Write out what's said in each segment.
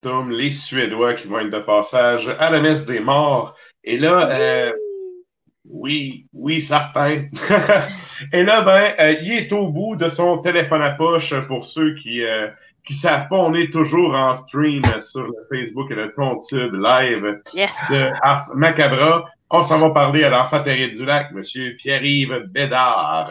Tom, les Suédois qui vont être de passage à la messe des morts. Et là, euh, oui, oui, certain. Et là, ben, euh, il est au bout de son téléphone à poche pour ceux qui euh, qui savent pas, on est toujours en stream sur le Facebook et le compte Sud live Yes. de Ars Macabra. On s'en va parler à l'enfant terrible du lac, Monsieur Pierre-Yves Bédard.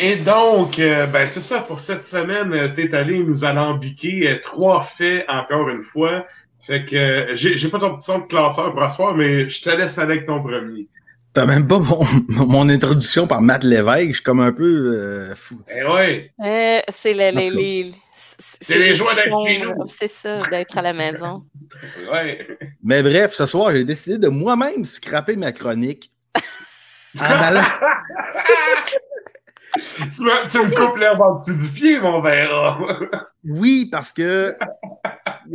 Et donc, euh, ben c'est ça pour cette semaine. euh, T'es allé nous alambiquer euh, trois faits encore une fois. Fait que euh, j'ai pas ton petit son de classeur pour asseoir, mais je te laisse avec ton premier. T'as même pas mon, mon introduction par Matt Lévesque. Je suis comme un peu euh, fou. Eh ouais, Euh, c'est les, les- C'est les joies d'être bon, chez nous. C'est ça, d'être à la maison. ouais. Mais bref, ce soir, j'ai décidé de moi-même scraper ma chronique. En allant- tu, me, tu me coupes l'herbe en dessous du pied, mon verre. Oui, parce que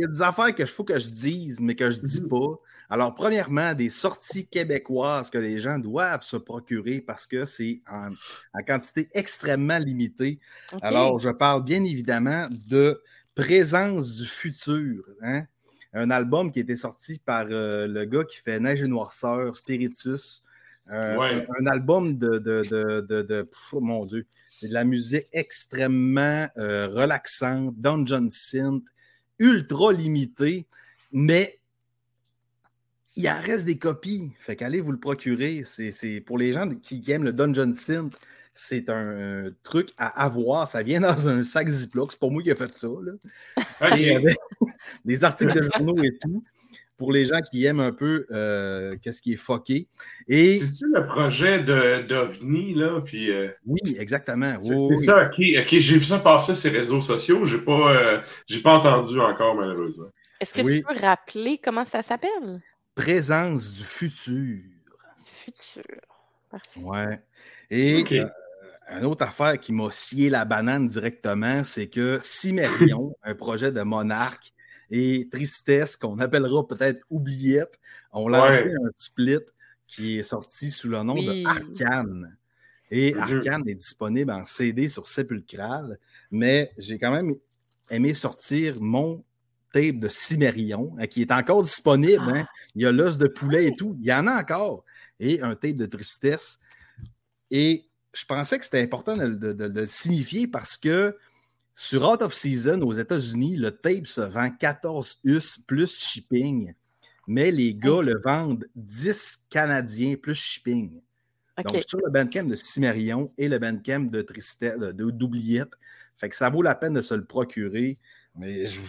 y a des affaires que faut que je dise, mais que je dis pas. Alors, premièrement, des sorties québécoises que les gens doivent se procurer parce que c'est en, en quantité extrêmement limitée. Alors, je parle bien évidemment de Présence du futur, hein? un album qui a été sorti par euh, le gars qui fait Neige et Noirceur, Spiritus. Euh, Ouais. un, un album de, de, de, de- de- pff, mon Dieu, c'est de la musique extrêmement euh, relaxante, dungeon synth, ultra limitée, mais il en reste des copies. Fait qu'allez vous le procurer. C'est c'est- pour les gens qui aiment le dungeon synth, c'est un truc à avoir. Ça vient dans un sac Ziploc. C'est pas moi qui ai fait ça. Là. Et des articles de journaux et tout. Pour les gens qui aiment un peu euh, qu'est-ce qui est fucké. Et C'est-tu le projet de d'OVNI, là? Puis, euh, oui, exactement. c'est Oui, ça, ok. ok, J'ai vu ça passer sur les réseaux sociaux. J'ai pas, euh, j'ai pas entendu encore, malheureusement. Est-ce que Oui. tu peux rappeler comment ça s'appelle? Présence du futur. Futur. Parfait. Ouais. Et euh, une autre affaire qui m'a scié la banane directement, c'est que Cimérion, un projet de monarque, et Tristesse, qu'on appellera peut-être Oubliette, ont lancé Ouais. un split qui est sorti sous le nom Oui. de Arcane. Et Mhm. Arcane est disponible en CD sur Sépulcral, mais j'ai quand même aimé sortir mon tape de Cimérion, hein, qui est encore disponible. hein. Il y a l'os de poulet et tout. Il y en a encore. Et un tape de tristesse. Et je pensais que c'était important de, de- de- de le signifier parce que sur Out of Season aux États-Unis, le tape se vend 14 US plus shipping, mais les gars le vendent 10 Canadiens plus shipping. Donc, sur le Bandcamp de Cimérion et le Bandcamp de Tristesse, de- de- d'Oubliette. Fait que ça vaut la peine de se le procurer. Mais je-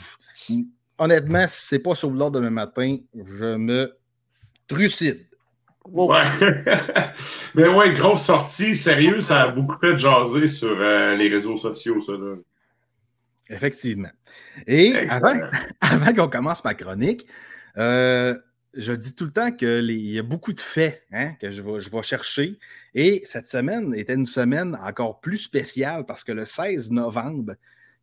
honnêtement, si c'est pas sur l'ordre demain matin, je me trucide. Wow. Ouais. Mais ouais, grosse sortie. Sérieux, ça a beaucoup fait jaser sur euh, les réseaux sociaux, ça. Là. Effectivement. Et Excellent. avant, avant qu'on commence ma chronique, euh, je dis tout le temps qu'il y a beaucoup de faits hein, que je vais, je vais chercher. Et cette semaine était une semaine encore plus spéciale parce que le 16 novembre,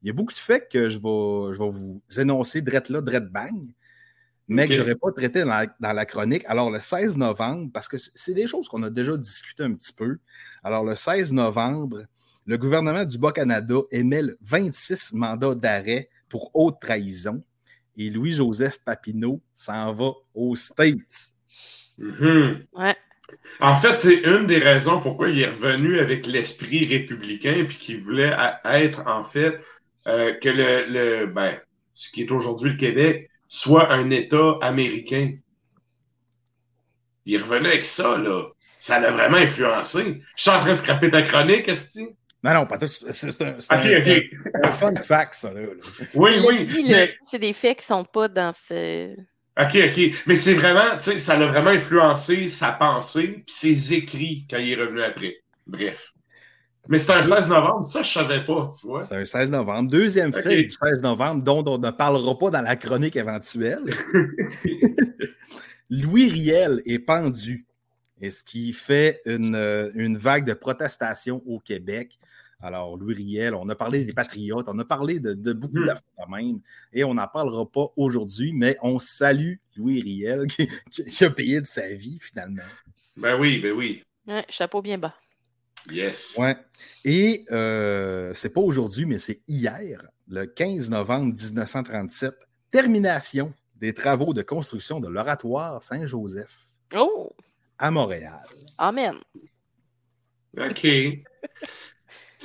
il y a beaucoup de faits que je vais, je vais vous énoncer drette là, drette bang, mais que je n'aurais pas traité dans la, dans la chronique. Alors, le 16 novembre, parce que c'est- des choses qu'on a déjà discuté un petit peu. Alors, le 16 novembre, le gouvernement du Bas-Canada émet le 26 mandats d'arrêt pour haute trahison. et Louis-Joseph Papineau s'en va aux States. Mhm. Ouais. En fait, c'est une des raisons pourquoi il est revenu avec l'esprit républicain puis qu'il voulait être, en fait, euh, que le, le ben, ce qui est aujourd'hui le Québec soit un État américain. Il est revenu avec ça, là. Ça l'a vraiment influencé. Je suis en train de scraper ta chronique, Esti. Non, non, pas tout. C'est c'est un, c'est Ok, un- ok. un fun fact, ça. Là, là. Oui, oui. mais- c'est des faits qui sont pas dans ce. OK, OK. Mais c'est vraiment, tu sais, ça l'a vraiment influencé sa pensée puis ses écrits quand il est revenu après. Bref. Mais c'était un 16 novembre, ça, je savais pas, tu vois. C'est un 16 novembre. Deuxième fait du 16 novembre, dont on ne parlera pas dans la chronique éventuelle. Louis Riel est pendu. Et ce qui fait une, euh, une vague de protestation au Québec? Alors, Louis Riel, on a parlé des Patriotes, on a parlé de, de beaucoup Mhm. d'affaires même, et on n'en parlera pas aujourd'hui, mais on salue Louis Riel qui, qui- qui a payé de sa vie finalement. Ben oui, ben oui. Ouais, chapeau bien bas. Yes. Ouais. Et euh, c'est pas aujourd'hui, mais c'est hier, le 15 novembre 1937, termination des travaux de construction de l'oratoire Saint-Joseph Oh! à Montréal. Amen. OK.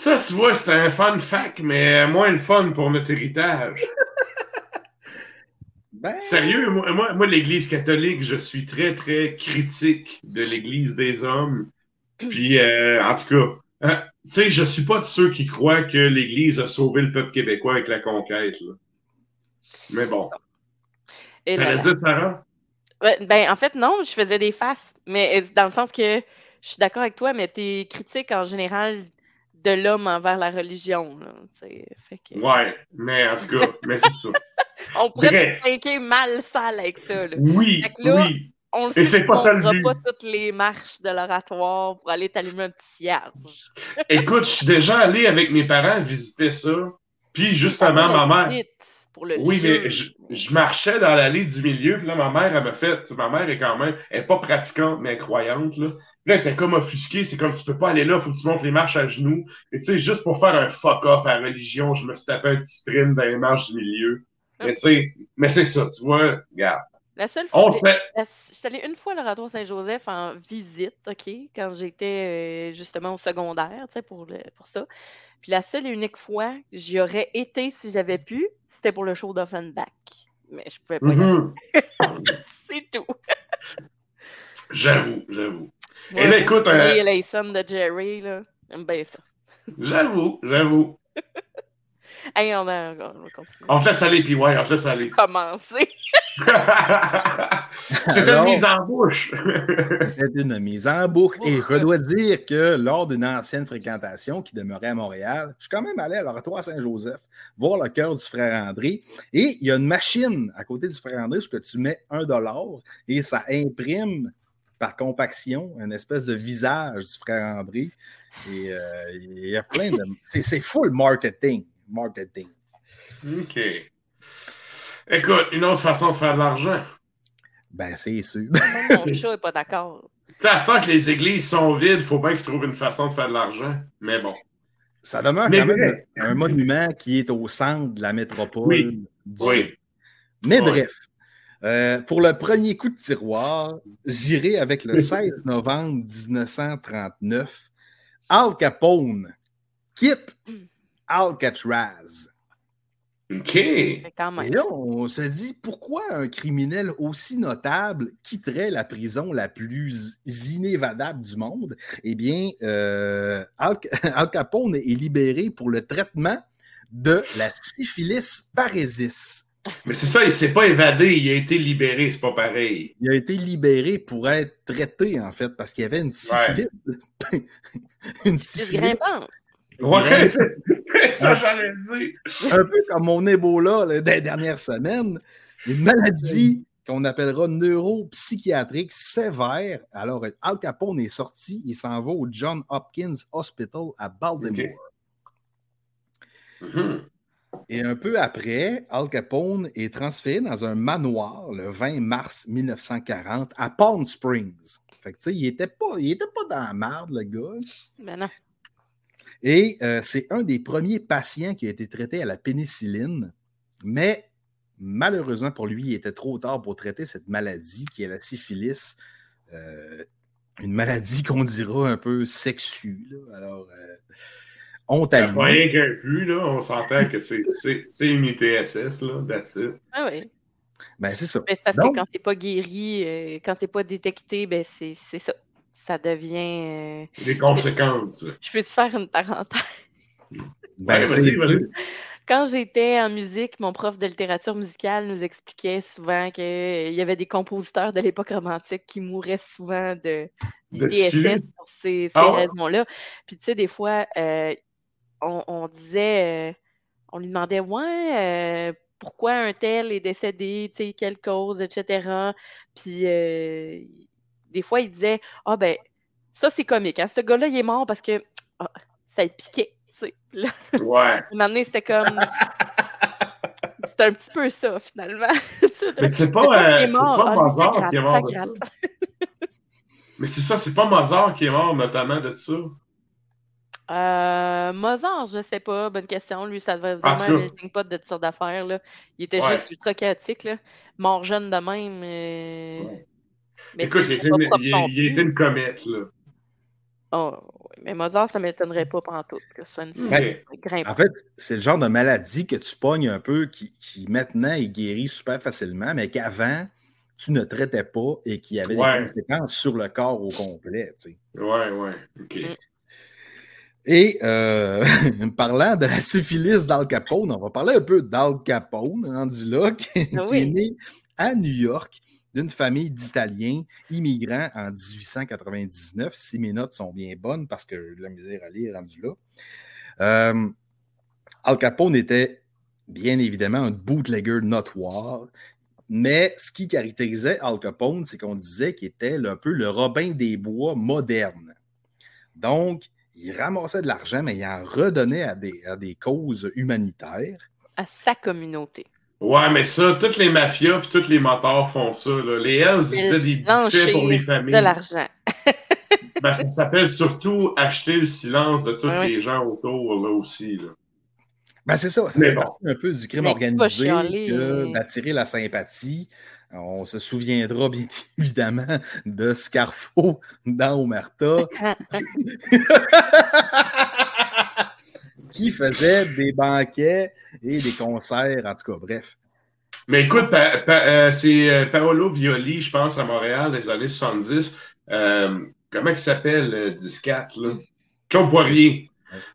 Ça, tu vois, c'était un fun fact, mais moins le fun pour notre héritage. Ben, Sérieux, moi, moi, moi, l'Église catholique, je suis très, très critique de l'Église des hommes. Puis, euh, en tout cas, hein, tu sais, je suis pas de ceux qui croient que l'Église a sauvé le peuple québécois avec la conquête. là. Mais bon. Et là, dire, Sarah? Ben, en fait, non, je faisais des faces, mais euh, dans le sens que je suis d'accord avec toi, mais t'es critique en général de l'homme envers la religion. Là, fait que... Ouais, mais en tout cas, mais c'est ça. On pourrait trinquer mal sale avec ça. Là. Oui, Fait que là, oui. On le Et sait c'est qu'on pas ça le pas toutes les marches de l'oratoire pour aller t'allumer un petit cierge. Écoute, je suis déjà allé avec mes parents visiter ça. Puis, justement, ma mère. Pour le Oui, lieu. mais je, je marchais dans l'allée du milieu, puis là, ma mère, elle m'a fait. Ma mère est quand même. Elle est pas pratiquante, mais elle est croyante, là. Là, elle était comme offusquée. C'est comme tu peux pas aller là, faut que tu montes les marches à genoux. Et tu sais, juste pour faire un fuck-off à la religion, je me suis tapé un petit sprint dans les marches du milieu. Mais tu sais, mais c'est ça, tu vois, regarde. La seule fois. On sait. la- Je suis allée une fois à l'oratoire Saint-Joseph en visite, OK, quand j'étais euh, justement au secondaire, tu sais, pour, le- pour ça. Puis la seule et unique fois que j'y aurais été si j'avais pu, c'était pour le show d'Offenbach. Mais je pouvais pas y aller. Mhm. C'est tout. J'avoue, j'avoue. Moi, Et là, écoute, euh, sons de Jerry, là, j'aime bien ça. J'avoue, j'avoue. Hey, on, a, on va continuer. On te laisse aller, puis ouais, on te laisse aller. Commencer. C'était une mise en bouche. C'était une mise en boucle. Et je dois dire que lors d'une ancienne fréquentation qui demeurait à Montréal, je suis quand même allé à l'oratoire Saint-Joseph voir le cœur du frère André. Et il y a une machine à côté du frère André où tu mets un dollar et ça imprime par compaction une espèce de visage du frère André. Et euh, il y a plein de. C'est c'est full marketing. Marketing. OK. Écoute, une autre façon de faire de l'argent. Ben, c'est sûr. Mon chat n'est pas d'accord. Tu sais, à ce temps que les églises sont vides, il faut bien qu'ils trouvent une façon de faire de l'argent. Mais bon. Ça demeure Mais quand même un monument qui est au centre de la métropole. Oui. du Oui. Mais bref, euh, pour le premier coup de tiroir, j'irai avec le 16 novembre 1939. Al Capone quitte Alcatraz. OK. Et là, on se dit pourquoi un criminel aussi notable quitterait la prison la plus inévadable du monde? Eh bien, euh, Al, Al Capone est libéré pour le traitement de la syphilis parésis. Mais c'est ça, il s'est pas évadé, il a été libéré, c'est pas pareil. Il a été libéré pour être traité, en fait, parce qu'il y avait une syphilis. une C'est syphilis. Ouais, c'est c'est ça, j'allais dire. un peu comme mon Ebola là, des dernières semaines, une maladie qu'on appellera neuropsychiatrique sévère. Alors, Al Capone est sorti, il s'en va au John Hopkins Hospital à Baltimore. Mhm. Et un peu après, Al Capone est transféré dans un manoir le 20 mars 1940 à Palm Springs. Fait que, tu sais, il n'était pas, il était pas dans la marde, le gars. Ben non. Et euh, c'est un des premiers patients qui a été traité à la pénicilline. Mais malheureusement pour lui, il était trop tard pour traiter cette maladie qui est la syphilis. Euh, une maladie qu'on dira un peu sexue. Là. Alors, euh, honte à lui. Rien qu'un plus, là, on s'entend que c'est une IPSS, là, that's it. Ah oui. Ben, c'est ça. Ben, c'est parce Donc- que quand c'est pas guéri, euh, quand c'est pas détecté, ben c'est c'est ça. Ça devient. euh, Les conséquences. Je peux te faire une parenthèse? Ben, Ouais, c'est- vas-y, vas-y. Quand j'étais en musique, mon prof de littérature musicale nous expliquait souvent qu'il y avait des compositeurs de l'époque romantique qui mouraient syphilis de De DSS pour ces, ces Ah raisons-là. Puis tu sais, des fois, euh, on, on disait, euh, on lui demandait, ouais, euh, pourquoi un tel est décédé, tu sais, quelle cause, etc. Puis euh, des fois, il disait, ah ben, ça c'est comique, hein? ce gars-là, il est mort parce que ah, ça le piquait. tu sais. Là, Ouais. à un moment donné, c'était comme. C'était un petit peu ça, finalement. Mais c'est pas, euh, c'est pas Ah, ça Mozart gratte, qui est mort de gratte. ça. Mais c'est ça, c'est pas Mozart qui est mort notamment de ça. Euh, Mozart, je sais pas, bonne question. Lui, ça devait vraiment un melting pot de sortes d'affaires. là. Il était Ouais. juste ultra chaotique, là. Mort jeune de même. euh, Ouais. Mais Écoute, il était une, propre il- non il était plus. une comète, là. Oh, oui, mais Mozart, ça m'étonnerait pas pendant tout que ce soit une grimpe. En fait, c'est le genre de maladie que tu pognes un peu, qui, qui maintenant est guéri super facilement, mais qu'avant, tu ne traitais pas et qui avait Ouais. des conséquences sur le corps au complet. tu sais. Ouais, ouais. OK. Mm. Et euh, parlant de la syphilis d'Al Capone, on va parler un peu d'Al Capone, rendu là, qui, Ah qui est né à New York d'une famille d'Italiens immigrants en 1899. Si mes notes sont bien bonnes, parce que j'ai de la misère à lire rendu là. Euh, Al Capone était bien évidemment un bootlegger notoire. Mais ce qui caractérisait Al Capone, c'est qu'on disait qu'il était un peu le Robin des Bois moderne. Donc, il ramassait de l'argent, mais il en redonnait à des, à des causes humanitaires. À sa communauté. Ouais, mais ça, toutes les mafias puis tous les motards font ça. Là. Les Hells, ils faisaient des buffets pour les familles. de l'argent. Ben, ça s'appelle surtout acheter le silence de tous Ouais, ouais. les gens autour, là aussi. Là. Ben, c'est ça, ça fait bon. partie un peu du crime Mais organisé que d'attirer la sympathie. On se souviendra bien évidemment de Scarfo dans Omerta. qui faisait des banquets et des concerts, en tout cas, bref. Mais écoute, pa- pa- euh, c'est euh, Paolo Violi, je pense, à Montréal, des années 70. Euh, comment il s'appelle, euh, Discat, là? Claude Poirier.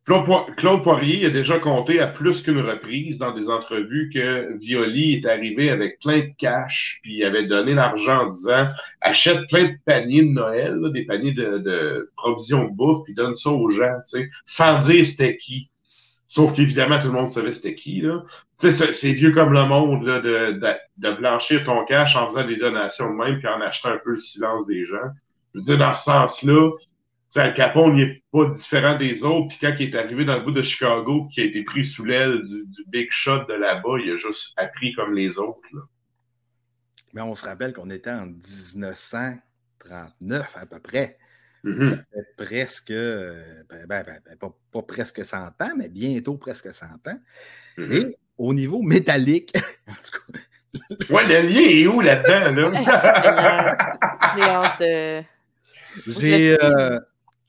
Claude, Po- Claude Poirier a déjà compté à plus qu'une reprise dans des entrevues que Violi est arrivé avec plein de cash, puis il avait donné l'argent en disant achète plein de paniers de Noël, des paniers de, provisions de bouffe, puis donne ça aux gens, tu sais, sans dire c'était qui. Sauf qu'évidemment, tout le monde savait c'était qui, là. Tu sais, c'est- vieux comme le monde, là, de, blanchir ton cash en faisant des donations de même, puis en achetant un peu le silence des gens. Je veux dire, dans ce sens-là, sais, Al Capone, il n'est pas différent des autres, puis quand il est arrivé dans le bout de Chicago, qui a été pris sous l'aile du, du big shot de là-bas, il a juste appris comme les autres, là. Mais on se rappelle qu'on était en 1939 à peu près. Mhm. Ça fait presque, euh, ben, ben, ben, ben, pas, pas presque 100 ans, mais bientôt presque 100 ans. Mhm. Et au niveau métallique, en tout cas, Ouais, le lien est où là-dedans, là? J'ai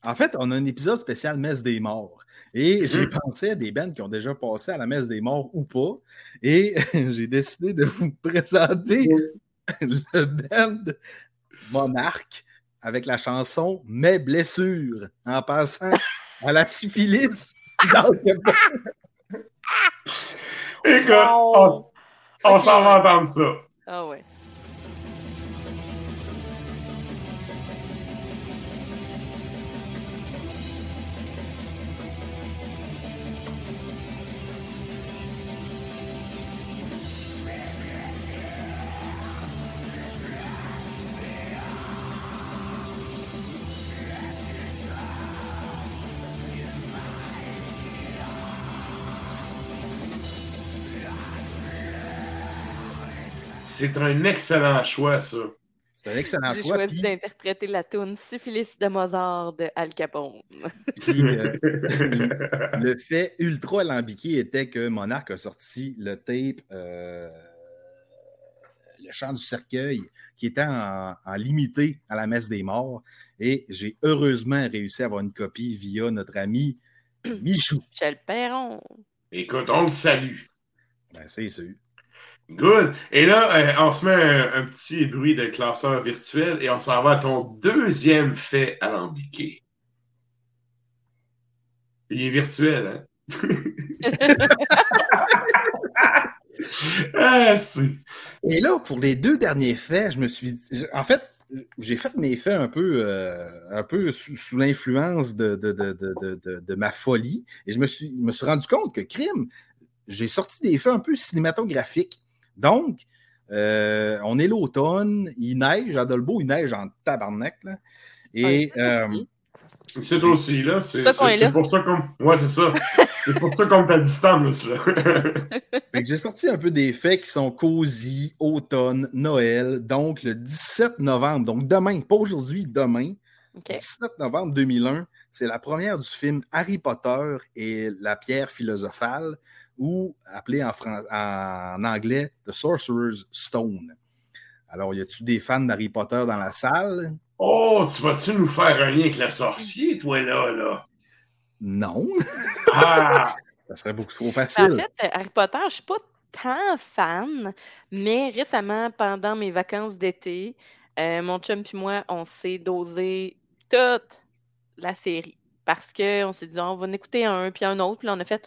en fait, on a un épisode spécial Messe des morts. Et j'ai Mhm. pensé à des bands qui ont déjà passé à la Messe des morts ou pas. Et j'ai décidé de vous présenter le band Monarque avec la chanson Mes blessures en passant à la syphilis. dans le- Écoute, Wow. on, s'en va entendre ça. Ah ouais. C'est un excellent choix, ça. C'est un excellent J'ai choix. choisi puis- d'interpréter la tune Syphilis de Mozart de Al Capone. puis, euh, le fait ultra alambiqué était que Monarch a sorti le tape euh, le chant du cercueil, qui était en, limité à la messe des morts. Et j'ai heureusement réussi à avoir une copie via notre ami Michou. Michel Perron. Écoute, on le salue. Ben, c'est sûr. Good. Et là, euh, on se met un, petit bruit de classeur virtuel et on s'en va à ton deuxième fait alambiqué. Il est virtuel, hein? ah, et là, pour les deux derniers faits, je me suis. En fait, j'ai fait mes faits un peu, euh, un peu sous, l'influence de, de, ma folie. Et je me suis, me suis rendu compte que crime, j'ai sorti des faits un peu cinématographiques. Donc, euh, on est l'automne, il neige à Dolbeau, il neige en tabarnak. Là. Et. c'est aussi, là. C'est pour ça qu'on. Ouais, c'est ça. c'est pour ça qu'on est à distance, là. j'ai sorti un peu des faits qui sont cosy, automne, Noël. Donc, le 17 novembre, donc demain, pas aujourd'hui, demain. 17 novembre 2001, c'est la première du film Harry Potter et la pierre philosophale, ou appelé en, en anglais The Sorcerer's Stone. Alors, y a-tu des fans d'Harry Potter dans la salle? Oh, tu vas-tu nous faire un lien avec le sorcier, toi, là, là? Non. Ah! ça serait beaucoup trop facile. En fait, Harry Potter, je ne suis pas tant fan, mais récemment, pendant mes vacances d'été, euh, mon chum et moi, on s'est dosé toute la série. Parce qu'on s'est dit, on va en écouter un, puis un autre, puis on a fait,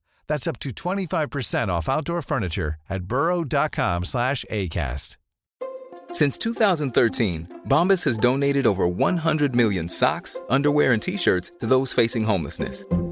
That's up to 25% off outdoor furniture at burrow.com slash ACAST. Since 2013, Bombas has donated over 100 million socks, underwear, and T-shirts to those facing homelessness.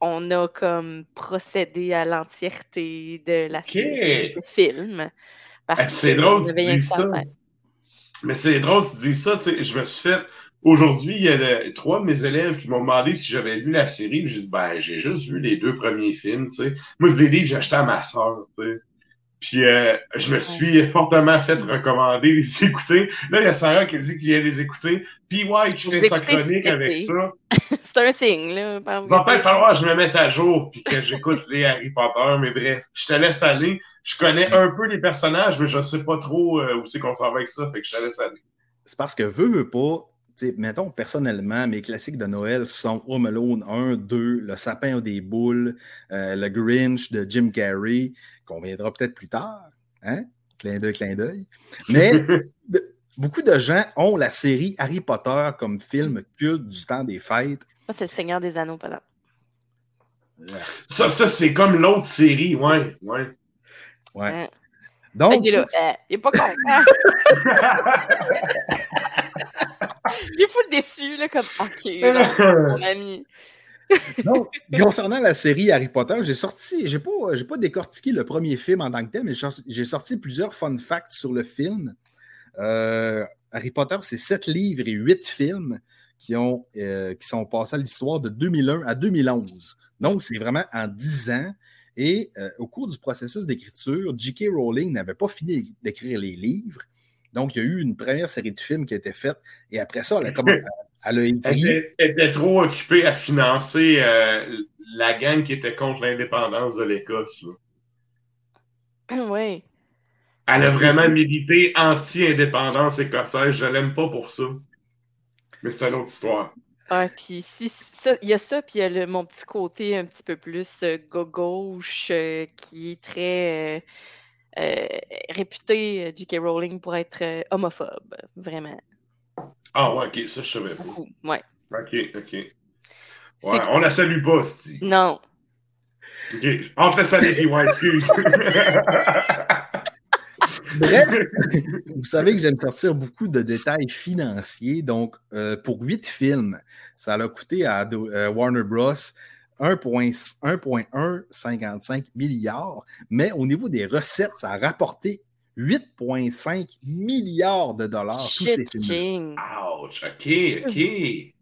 on a comme procédé à l'entièreté de la okay. film. Eh, c'est drôle tu dis ça. Mais c'est drôle que tu dis ça. Je me suis fait Aujourd'hui, il y a trois de mes élèves qui m'ont demandé si j'avais vu la série. J'ai dit, ben, j'ai juste vu les deux premiers films, tu sais. Moi, c'est des livres que j'ai achetés à ma soeur. Puis euh, je me suis fortement fait recommander les écouter. Là, il y a Sarah qui dit qu'il vient les écouter. Puis ouais, qui fait sa chronique avec ça. c'est un signe, là. Va peut-être falloir que je me mette à jour puis que j'écoute les Harry Potter, mais bref, je te laisse aller. Je connais un peu les personnages, mais je sais pas trop euh, où c'est qu'on s'en va avec ça, fait que je te laisse aller. C'est parce que veux, veux pas, mettons, personnellement, mes classiques de Noël sont Home Alone 1, 2, Le sapin des boules, euh, Le Grinch de Jim Carrey, qu'on verra peut-être plus tard. Hein? Clin d'œil, clin d'œil. Mais beaucoup de gens ont la série Harry Potter comme film culte du temps des fêtes. Ça, c'est le Seigneur des Anneaux, pardon. Ça, ça c'est comme l'autre série, ouais. Ouais. ouais. Hein? Donc. Il est, là, euh, il est pas content. il est fou déçu, là, comme OK, mon ami. Donc, concernant la série Harry Potter, j'ai sorti, j'ai pas, j'ai pas décortiqué le premier film en tant que tel, mais j'ai sorti plusieurs fun facts sur le film. Euh, Harry Potter, c'est sept livres et huit films qui, ont, euh, qui sont passés à l'histoire de 2001 à 2011. Donc, c'est vraiment en dix ans. Et euh, au cours du processus d'écriture, J.K. Rowling n'avait pas fini d'écrire les livres. Donc, il y a eu une première série de films qui a été faite. Et après ça, elle a, comme, elle a écrit. Elle était, trop occupée à financer euh, la gang qui était contre l'indépendance de l'Écosse. Oui. Elle a vraiment milité anti-indépendance écossaise. Je l'aime pas pour ça. Mais c'est une autre histoire. Ah, puis si, il y a ça, puis il y a le, mon petit côté un petit peu plus euh, gauche euh, qui est très euh, réputé, J.K. Rowling, pour être homophobe, vraiment. Ah ouais, ok, ça je savais pas. Beaucoup. Ouais. Ok, ok. Ouais, on la salue pas, Sti. Non. Ok, laisse aller, puis ouais, excuse. Bref, vous savez que j'aime sortir beaucoup de détails financiers. Donc, euh, pour huit films, ça a coûté à Do- euh, Warner Bros. 1,155 milliards. Mais au niveau des recettes, ça a rapporté 8,5 milliards de dollars, tous ces films. King. Ouch, ok, ok.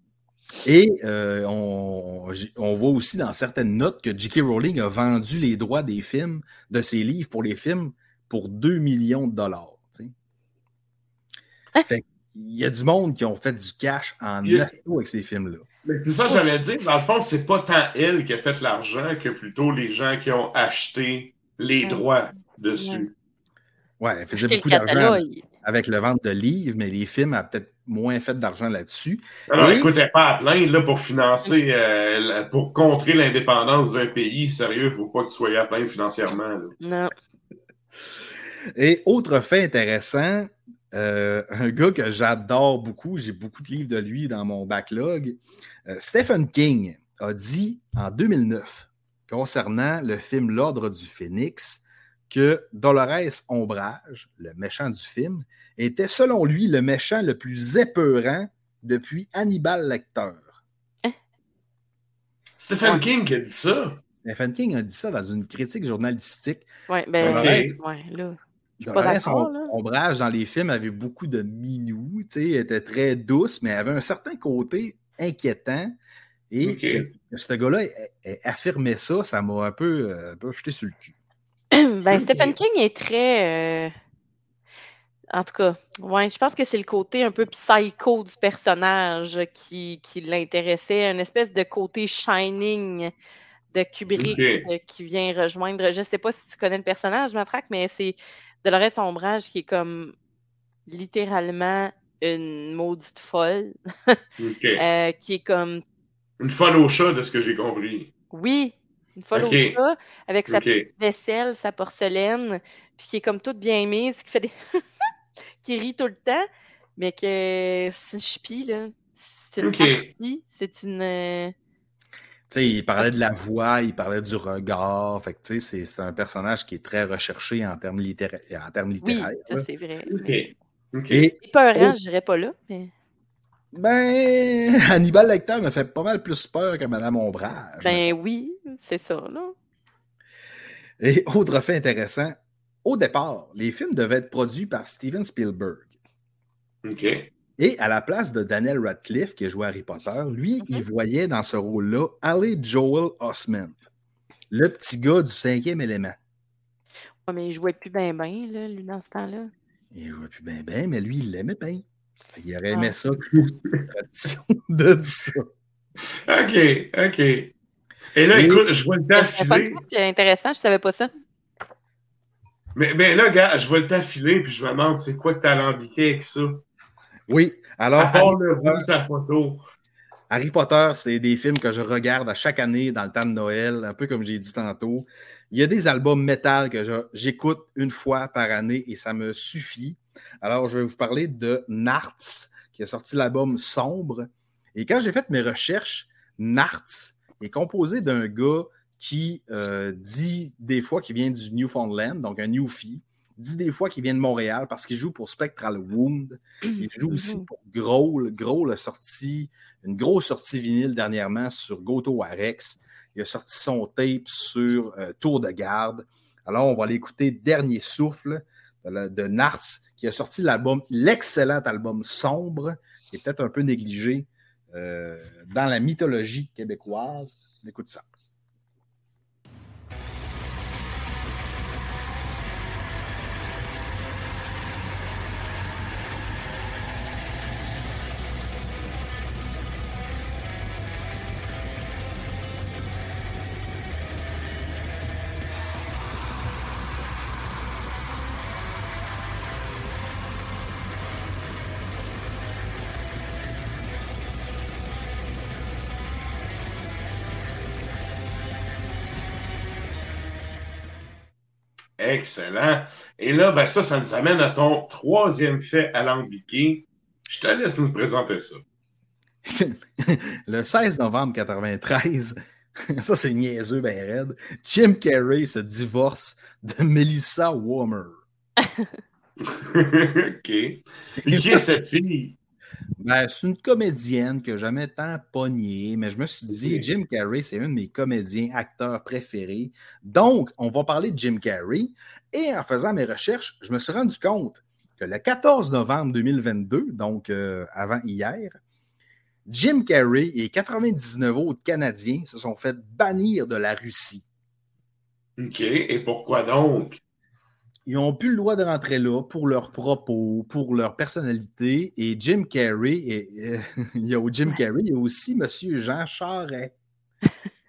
Et euh, on, voit aussi dans certaines notes que J.K. Rowling a vendu les droits des films, de ses livres pour les films, pour 2 millions de dollars. Hein? Fait il y a du monde qui ont fait du cash en Il y a- asto avec ces films-là. Mais c'est ça, que j'allais dire. Dans le fond, c'est pas tant elle qui a fait l'argent que plutôt les gens qui ont acheté les droits dessus. Ouais, elle faisait beaucoup d'argent avec le vente de livres, mais les films a peut-être moins fait d'argent là-dessus. Alors, Et- écoute, elle est pas à plaindre là, pour financer, euh, pour contrer l'indépendance d'un pays. Sérieux, faut pas que tu sois à plaindre financièrement. là. Non. Et autre fait intéressant, euh, un gars que j'adore beaucoup, j'ai beaucoup de livres de lui dans mon backlog, euh, Stephen King a dit en 2009, concernant le film L'Ordre du Phénix, que Dolores Ombrage, le méchant du film, était selon lui le méchant le plus épeurant depuis Hannibal Lecter. Stephen Ouais. King qui a dit ça. Stephen King a dit ça dans une critique journalistique. Ouais, ben, ouais, là. Dolores là. Ombrage dans les films avait beaucoup de sais, elle était très douce, mais elle avait un certain côté inquiétant. Et Ok. que, que ce gars-là ait- ait affirmé ça, ça m'a un peu, euh, un peu jeté sur le cul. Ben. Stephen King est très. euh, En tout cas, ouais, je pense que c'est le côté un peu psycho du personnage qui, qui l'intéressait, une espèce de côté shining de Kubrick euh, qui vient rejoindre. Je sais pas si tu connais le personnage, Matraque, mais c'est Dolores Ombrage qui est comme littéralement une maudite folle, euh, qui est comme Une folle au chat, de ce que j'ai compris. Oui, une folle au chat, avec sa petite vaisselle, sa porcelaine, puis qui est comme toute bien mise, qui fait des. qui rit tout le temps, mais que c'est une chipie, là. C'est une Ok. harpie, c'est une. euh, Tu sais, il parlait de la voix, il parlait du regard. Fait que, tu sais, c'est- c'est un personnage qui est très recherché en termes, littéra- en termes Oui, littéraires. ça là. c'est vrai. Ok. Ok. Et Épeurant, Oh. je dirais pas là, mais. Ben, Hannibal Lecter me fait pas mal plus peur que Madame Ombrage. Ben oui, c'est ça, là. Et autre fait intéressant, au départ, les films devaient être produits par Steven Spielberg. Ok. Et à la place de Daniel Radcliffe, qui a joué Harry Potter, lui, il voyait dans ce rôle-là Ali Joel Osment, le petit gars du cinquième élément. Ouais, mais il jouait plus bien, bien, là, lui, dans ce temps-là. Il jouait plus bien, bien, mais lui, il l'aimait bien. Qu'il aurait aimé Ah. ça tradition de ça. Ok. Ok. Et là, Et- écoute, je vois le temps C'est filer. fact intéressant, je savais pas ça. Mais, mais là, gars, je vois le temps filer, puis je me demande, c'est quoi que t'as alambiqué avec ça? Oui, alors À part Harry, le sa photo. Harry Potter, c'est des films que je regarde à chaque année dans le temps de Noël, un peu comme j'ai dit tantôt. Il y a des albums métal que j'écoute une fois par année et ça me suffit. Alors, je vais vous parler de Narts, qui a sorti l'album Sombre. Et quand j'ai fait mes recherches, Narts est composé d'un gars qui euh, dit des fois qu'il vient du Newfoundland, donc un Newfie, dit des fois qu'il vient de Montréal parce qu'il joue pour Spectral Wound. Il joue aussi Mhm. pour Growl. Growl a sorti une grosse sortie vinyle dernièrement sur Goto Arex. Il a sorti son tape sur euh, Tour de garde. Alors, on va l'écouter Dernier souffle de, Narts, qui a sorti l'album, l'excellent album Sombre, qui est peut-être un peu négligé euh, dans la mythologie québécoise. On écoute ça. Excellent. Et là, ben ça, ça nous amène à ton troisième fait alambiqué. Je te laisse nous présenter ça. le 16 novembre 93, ça c'est niaiseux, ben raide, Jim Carrey se divorce de Melissa Warmer. OK. Qui est cette fille? Ben, c'est une comédienne que jamais tant pognée, mais je me suis dit, Jim Carrey, c'est un de mes comédiens, acteurs préférés. Donc, on va parler de Jim Carrey. Et en faisant mes recherches, je me suis rendu compte que le 14 novembre 2022, donc euh, avant hier, Jim Carrey et 99 autres Canadiens se sont fait bannir de la Russie. OK. Et pourquoi donc? Ils n'ont plus le droit de rentrer là pour leurs propos, pour leur personnalité. Et Jim Carrey, et, il y a Jim Carrey, il y a aussi M. Jean Charest.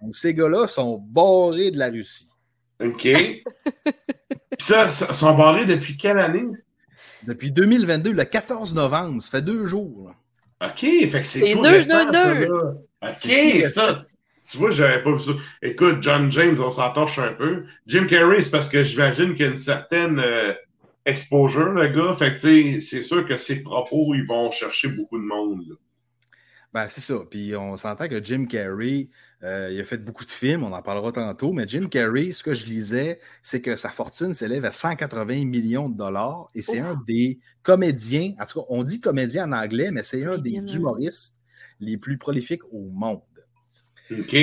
Donc, ces gars-là sont barrés de la Russie. OK. Puis ça, ça, sont barrés depuis quelle année? Depuis 2022, le 14 novembre. Ça fait deux jours. Là. OK. Fait que c'est tout deux, récent, deux, ça, deux. OK. Ça, tu vois, j'avais pas vu ça. Écoute, John James, on s'entorche un peu. Jim Carrey, c'est parce que j'imagine qu'il y a une certaine euh, exposure, le gars. Fait que, c'est sûr que ses propos, ils vont chercher beaucoup de monde. là. Ben, c'est ça. Puis on s'entend que Jim Carrey, euh, il a fait beaucoup de films, on en parlera tantôt, mais Jim Carrey, ce que je lisais, c'est que sa fortune s'élève à 180 millions de dollars et c'est un des comédiens, en tout cas, on dit comédien en anglais, mais c'est un des humoristes les plus prolifiques au monde. OK.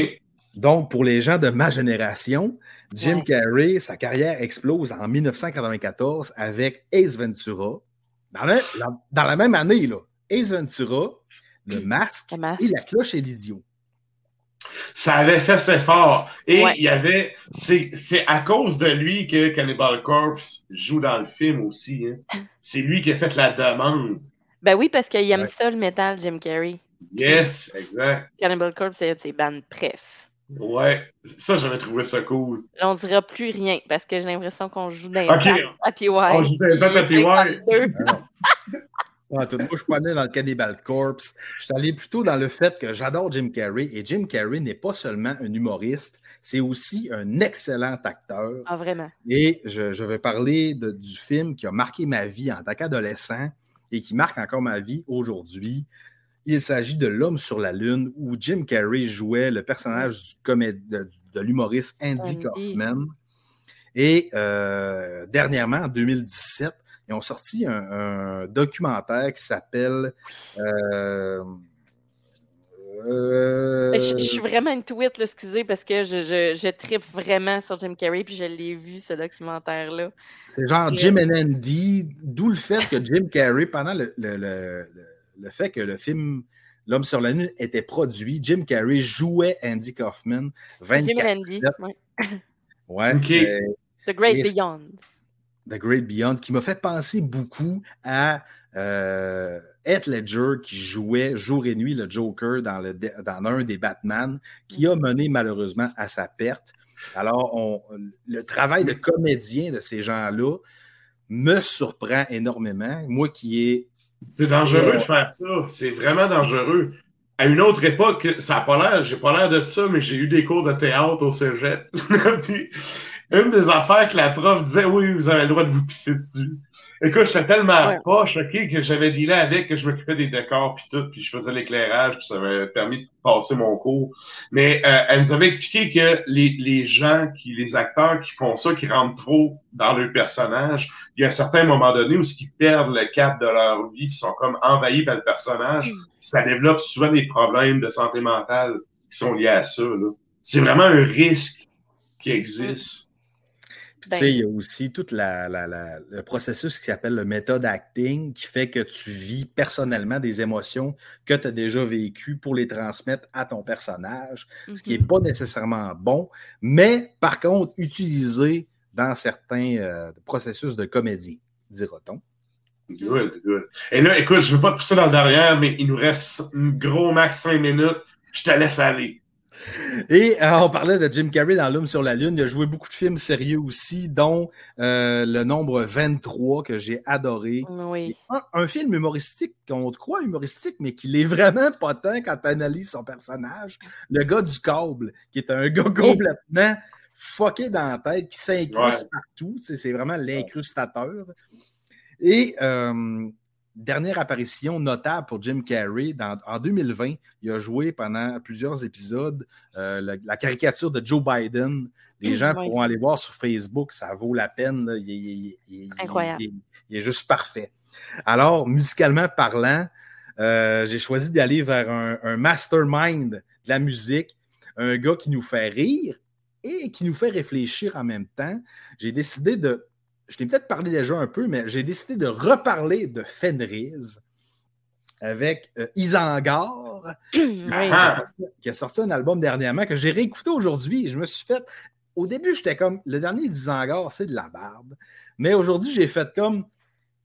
Donc, pour les gens de ma génération, Jim Ouais. Carrey, sa carrière explose en 1994 avec Ace Ventura. Dans, le- la, dans la même année, là, Ace Ventura, Le Masque, Le Masque. et La Cloche et l'Idiot. Ça avait fait ses fort. Et Ouais. il y avait. C'est c'est à cause de lui que Cannibal Corpse joue dans le film aussi. hein. C'est lui qui a fait la demande. Ben oui, parce qu'il aime Ouais. ça, le métal, Jim Carrey. Yes, exact. Cannibal Corpse, c'est un de ses bandes préf. Ouais. Ça, j'avais trouvé ça cool. Là, on dira plus rien parce que j'ai l'impression qu'on joue dans les Ok. pattes à PY. On joue dans à PY. 52. Ah, tout, moi, je suis pas allé dans le Cannibal Corpse. Je suis allé plutôt dans le fait que j'adore Jim Carrey et Jim Carrey n'est pas seulement un humoriste, c'est aussi un excellent acteur. Ah, vraiment. Et je, je vais parler de- du film qui a marqué ma vie en tant qu'adolescent et qui marque encore ma vie aujourd'hui. Il s'agit de L'homme sur la Lune où Jim Carrey jouait le personnage du comé- de, de l'humoriste Andy, Andy. Kaufman. Et euh, dernièrement, en 2017, ils ont sorti un, un documentaire qui s'appelle euh, euh, Je, je suis vraiment une tweet, là, excusez, parce que je, je, je tripe vraiment sur Jim Carrey, puis je l'ai vu, ce documentaire-là. C'est genre Jim and Andy, d'où le fait que Jim Carrey, pendant le, le, le, le- le fait que le film L'homme sur la lune était produit, Jim Carrey jouait Andy Kaufman 24 Jim and Andy, ouais. Ouais, euh, The Great Et- Beyond. The Great Beyond, qui m'a fait penser beaucoup à euh, Heath Ledger qui jouait jour et nuit le Joker dans, le, dans un des Batman, qui a mené malheureusement à sa perte. Alors, on- le travail de comédien de ces gens-là me surprend énormément. Moi qui ai C'est dangereux de faire ça. C'est vraiment dangereux. À une autre époque, ça n'a pas l'air, j'ai pas l'air de ça, mais j'ai eu des cours de théâtre au cégep. Puis, une des affaires que la prof disait, oui, vous avez le droit de vous pisser dessus. Écoute, j'étais tellement Ouais. pas choqué que j'avais dit là avec, que je m'occupais des décors puis tout, puis je faisais l'éclairage, puis ça m'a permis de passer mon cours. Mais euh, elle nous avait expliqué que les, les gens, qui, les acteurs qui font ça, qui rentrent trop dans leur personnage, il y a un certain moment donné où ils perdent le cap de leur vie, puis sont comme envahis par le personnage, puis ça développe souvent des problèmes de santé mentale qui sont liés à ça. C'est vraiment un risque qui existe. Puis, Ben- tu sais, il y a aussi tout la, la- la- le processus qui s'appelle le méthode acting, qui fait que tu vis personnellement des émotions que tu as déjà vécues pour les transmettre à ton personnage, ce qui n'est Mhm. pas nécessairement bon, mais par contre, utilisé dans certains euh, processus de comédie, dira-t-on. Good, good. Et là, écoute, je veux pas te pousser dans le derrière, mais il nous reste un gros max 5 minutes. Je te laisse aller. Et euh, on parlait de Jim Carrey dans L'homme sur la Lune. Il a joué beaucoup de films sérieux aussi, dont euh, le nombre 23 que j'ai adoré. Oui. un, un film humoristique qu'on te croit humoristique, mais qu'il est vraiment pas tant quand tu analyses son personnage. Le gars du câble, qui est un gars complètement fucké dans la tête, qui s'incruste Ouais. partout. C'est vraiment l'incrustateur. Et euh, dernière apparition notable pour Jim Carrey. en 2020, il a joué pendant plusieurs épisodes euh, la, caricature de Joe Biden. Les gens pourront aller voir sur Facebook, ça vaut la peine. Il, Incroyable. Il, est juste parfait. Alors, musicalement parlant, euh, j'ai choisi d'aller vers un, mastermind de la musique, un gars qui nous fait rire et qui nous fait réfléchir en même temps. J'ai décidé de je t'ai peut-être parlé déjà un peu, mais j'ai décidé de reparler de Fenris avec euh, Isengard, qui a sorti un album dernièrement que j'ai réécouté aujourd'hui. Je me suis fait. Au début, j'étais comme le dernier d'Isengard, c'est de la barbe. Mais aujourd'hui, j'ai fait comme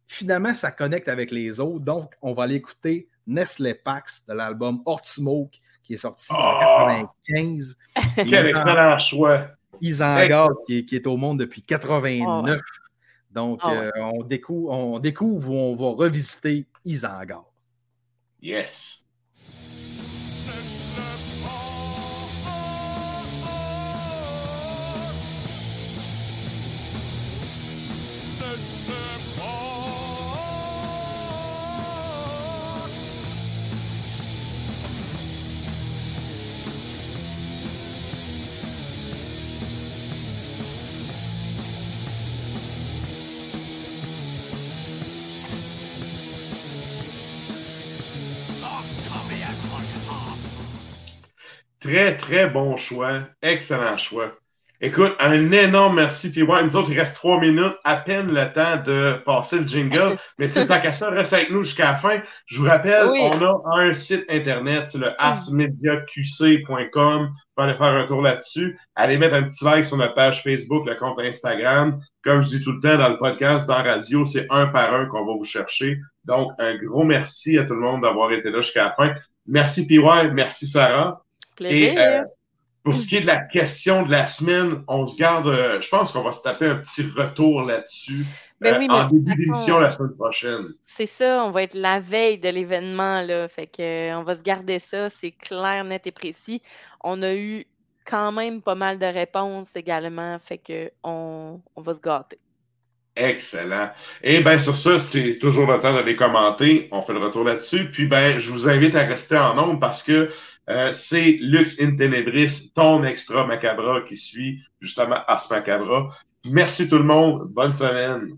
finalement, ça connecte avec les autres. Donc, on va aller écouter Nestle Pax de l'album Hort Smoke qui est sorti en 1995. Quel excellent choix! Isengard qui, qui, est au monde depuis 89. Donc, ah euh, on, découvre, on découvre où on va revisiter Isengard. Yes. Très, très bon choix. Excellent choix. Écoute, un énorme merci. Puis ouais, nous autres, il reste trois minutes, à peine le temps de passer le jingle. Mais tu sais, tant qu'à ça, reste avec nous jusqu'à la fin. Je vous rappelle, on a un site internet, c'est le asmediaqc.com. Vous aller faire un tour là-dessus. Allez mettre un petit like sur notre page Facebook, le compte Instagram. Comme je dis tout le temps dans le podcast, dans la radio, c'est un par un qu'on va vous chercher. Donc, un gros merci à tout le monde d'avoir été là jusqu'à la fin. Merci PY, merci Sarah. Et euh, pour ce qui est de la question de la semaine, on se garde, euh, je pense qu'on va se taper un petit retour là-dessus. Ben oui, euh, en début d'émission la semaine prochaine. C'est ça, on va être la veille de l'événement, là. Fait que on va se garder ça, c'est clair, net et précis. On a eu quand même pas mal de réponses également, fait que on, on va se gâter. Excellent. Et bien, sur ça, c'est toujours le temps de les commenter. On fait le retour là-dessus. Puis, ben, je vous invite à rester en nombre parce que euh, c'est Lux in Tenebris, ton extra macabra qui suit justement Ars Macabra. Merci tout le monde. Bonne semaine.